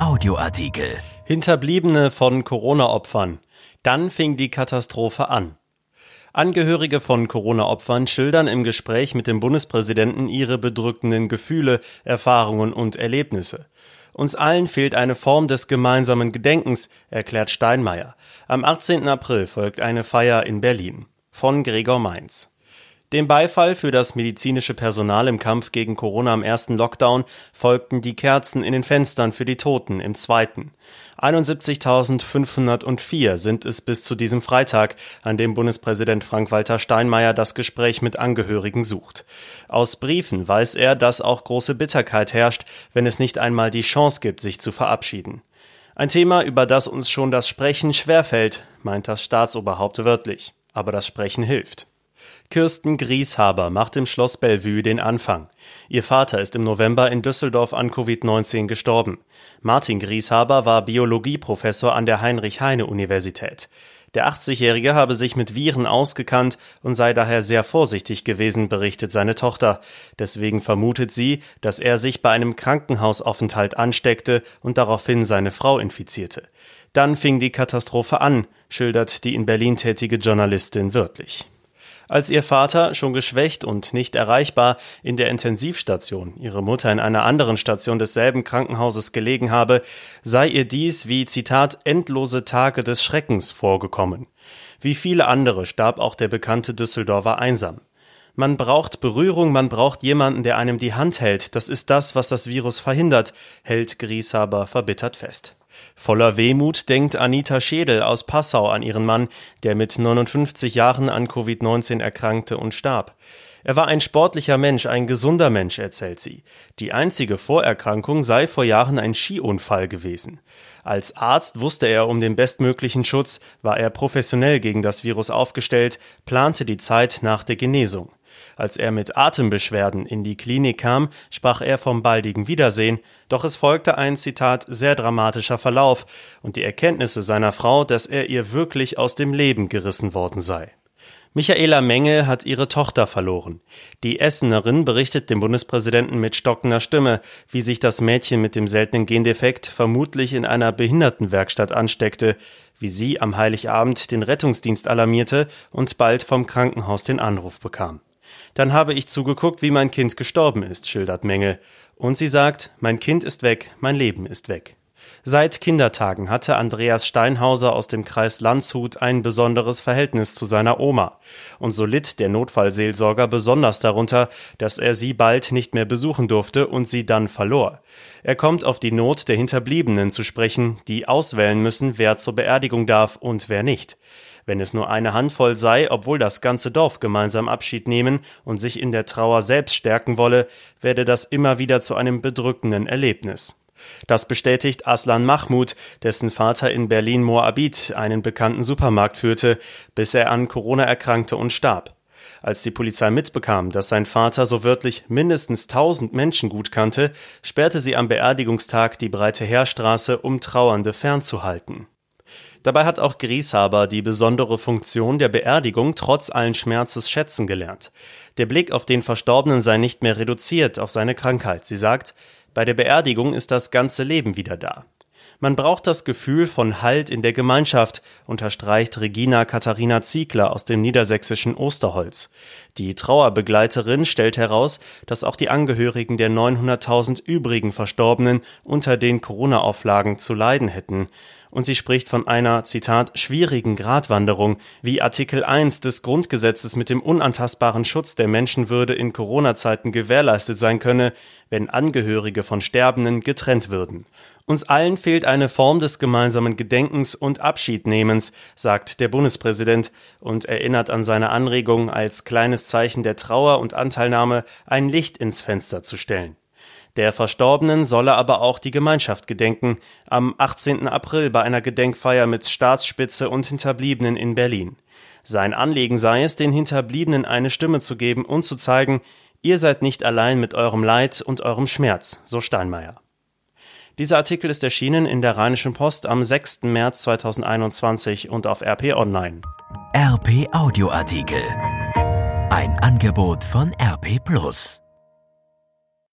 Audioartikel. Hinterbliebene von Corona-Opfern. Dann fing die Katastrophe an. Angehörige von Corona-Opfern schildern im Gespräch mit dem Bundespräsidenten ihre bedrückenden Gefühle, Erfahrungen und Erlebnisse. Uns allen fehlt eine Form des gemeinsamen Gedenkens, erklärt Steinmeier. Am 18. April folgt eine Feier in Berlin. Von Gregor Mainz. Dem Beifall für das medizinische Personal im Kampf gegen Corona im ersten Lockdown folgten die Kerzen in den Fenstern für die Toten im zweiten. 71.504 sind es bis zu diesem Freitag, an dem Bundespräsident Frank-Walter Steinmeier das Gespräch mit Angehörigen sucht. Aus Briefen weiß er, dass auch große Bitterkeit herrscht, wenn es nicht einmal die Chance gibt, sich zu verabschieden. Ein Thema, über das uns schon das Sprechen schwerfällt, meint das Staatsoberhaupt wörtlich. Aber das Sprechen hilft. Kirsten Grieshaber macht im Schloss Bellevue den Anfang. Ihr Vater ist im November in Düsseldorf an Covid-19 gestorben. Martin Grieshaber war Biologieprofessor an der Heinrich-Heine-Universität. Der 80-Jährige habe sich mit Viren ausgekannt und sei daher sehr vorsichtig gewesen, berichtet seine Tochter. Deswegen vermutet sie, dass er sich bei einem Krankenhausaufenthalt ansteckte und daraufhin seine Frau infizierte. Dann fing die Katastrophe an, schildert die in Berlin tätige Journalistin wörtlich. Als ihr Vater, schon geschwächt und nicht erreichbar, in der Intensivstation, ihre Mutter in einer anderen Station desselben Krankenhauses gelegen habe, sei ihr dies wie Zitat endlose Tage des Schreckens vorgekommen. Wie viele andere starb auch der bekannte Düsseldorfer einsam. Man braucht Berührung, man braucht jemanden, der einem die Hand hält. Das ist das, was das Virus verhindert, hält Grieshaber verbittert fest. Voller Wehmut denkt Anita Schädel aus Passau an ihren Mann, der mit 59 Jahren an Covid-19 erkrankte und starb. Er war ein sportlicher Mensch, ein gesunder Mensch, erzählt sie. Die einzige Vorerkrankung sei vor Jahren ein Skiunfall gewesen. Als Arzt wusste er um den bestmöglichen Schutz, war er professionell gegen das Virus aufgestellt, plante die Zeit nach der Genesung. Als er mit Atembeschwerden in die Klinik kam, sprach er vom baldigen Wiedersehen, doch es folgte ein Zitat sehr dramatischer Verlauf und die Erkenntnisse seiner Frau, dass er ihr wirklich aus dem Leben gerissen worden sei. Michaela Mengel hat ihre Tochter verloren. Die Essenerin berichtet dem Bundespräsidenten mit stockender Stimme, wie sich das Mädchen mit dem seltenen Gendefekt vermutlich in einer Behindertenwerkstatt ansteckte, wie sie am Heiligabend den Rettungsdienst alarmierte und bald vom Krankenhaus den Anruf bekam. Dann habe ich zugeguckt, wie mein Kind gestorben ist, schildert Mengel. Und sie sagt, mein Kind ist weg, mein Leben ist weg. Seit Kindertagen hatte Andreas Steinhauser aus dem Kreis Landshut ein besonderes Verhältnis zu seiner Oma. Und so litt der Notfallseelsorger besonders darunter, dass er sie bald nicht mehr besuchen durfte und sie dann verlor. Er kommt auf die Not der Hinterbliebenen zu sprechen, die auswählen müssen, wer zur Beerdigung darf und wer nicht. Wenn es nur eine Handvoll sei, obwohl das ganze Dorf gemeinsam Abschied nehmen und sich in der Trauer selbst stärken wolle, werde das immer wieder zu einem bedrückenden Erlebnis. Das bestätigt Aslan Mahmud, dessen Vater in Berlin Moabit einen bekannten Supermarkt führte, bis er an Corona erkrankte und starb. Als die Polizei mitbekam, dass sein Vater so wörtlich mindestens tausend Menschen gut kannte, sperrte sie am Beerdigungstag die breite Heerstraße, um Trauernde fernzuhalten. Dabei hat auch Grieshaber die besondere Funktion der Beerdigung trotz allen Schmerzes schätzen gelernt. Der Blick auf den Verstorbenen sei nicht mehr reduziert auf seine Krankheit. Sie sagt, bei der Beerdigung ist das ganze Leben wieder da. Man braucht das Gefühl von Halt in der Gemeinschaft, unterstreicht Regina Katharina Ziegler aus dem niedersächsischen Osterholz. Die Trauerbegleiterin stellt heraus, dass auch die Angehörigen der 900.000 übrigen Verstorbenen unter den Corona-Auflagen zu leiden hätten und sie spricht von einer, Zitat, schwierigen Gratwanderung, wie Artikel 1 des Grundgesetzes mit dem unantastbaren Schutz der Menschenwürde in Corona-Zeiten gewährleistet sein könne, wenn Angehörige von Sterbenden getrennt würden. Uns allen fehlt eine Form des gemeinsamen Gedenkens und Abschiednehmens, sagt der Bundespräsident und erinnert an seine Anregung, als kleines Zeichen der Trauer und Anteilnahme ein Licht ins Fenster zu stellen. Der Verstorbenen solle aber auch die Gemeinschaft gedenken, am 18. April bei einer Gedenkfeier mit Staatsspitze und Hinterbliebenen in Berlin. Sein Anliegen sei es, den Hinterbliebenen eine Stimme zu geben und zu zeigen, ihr seid nicht allein mit eurem Leid und eurem Schmerz, so Steinmeier. Dieser Artikel ist erschienen in der Rheinischen Post am 6. März 2021 und auf RP Online. RP Audioartikel. Ein Angebot von RP Plus.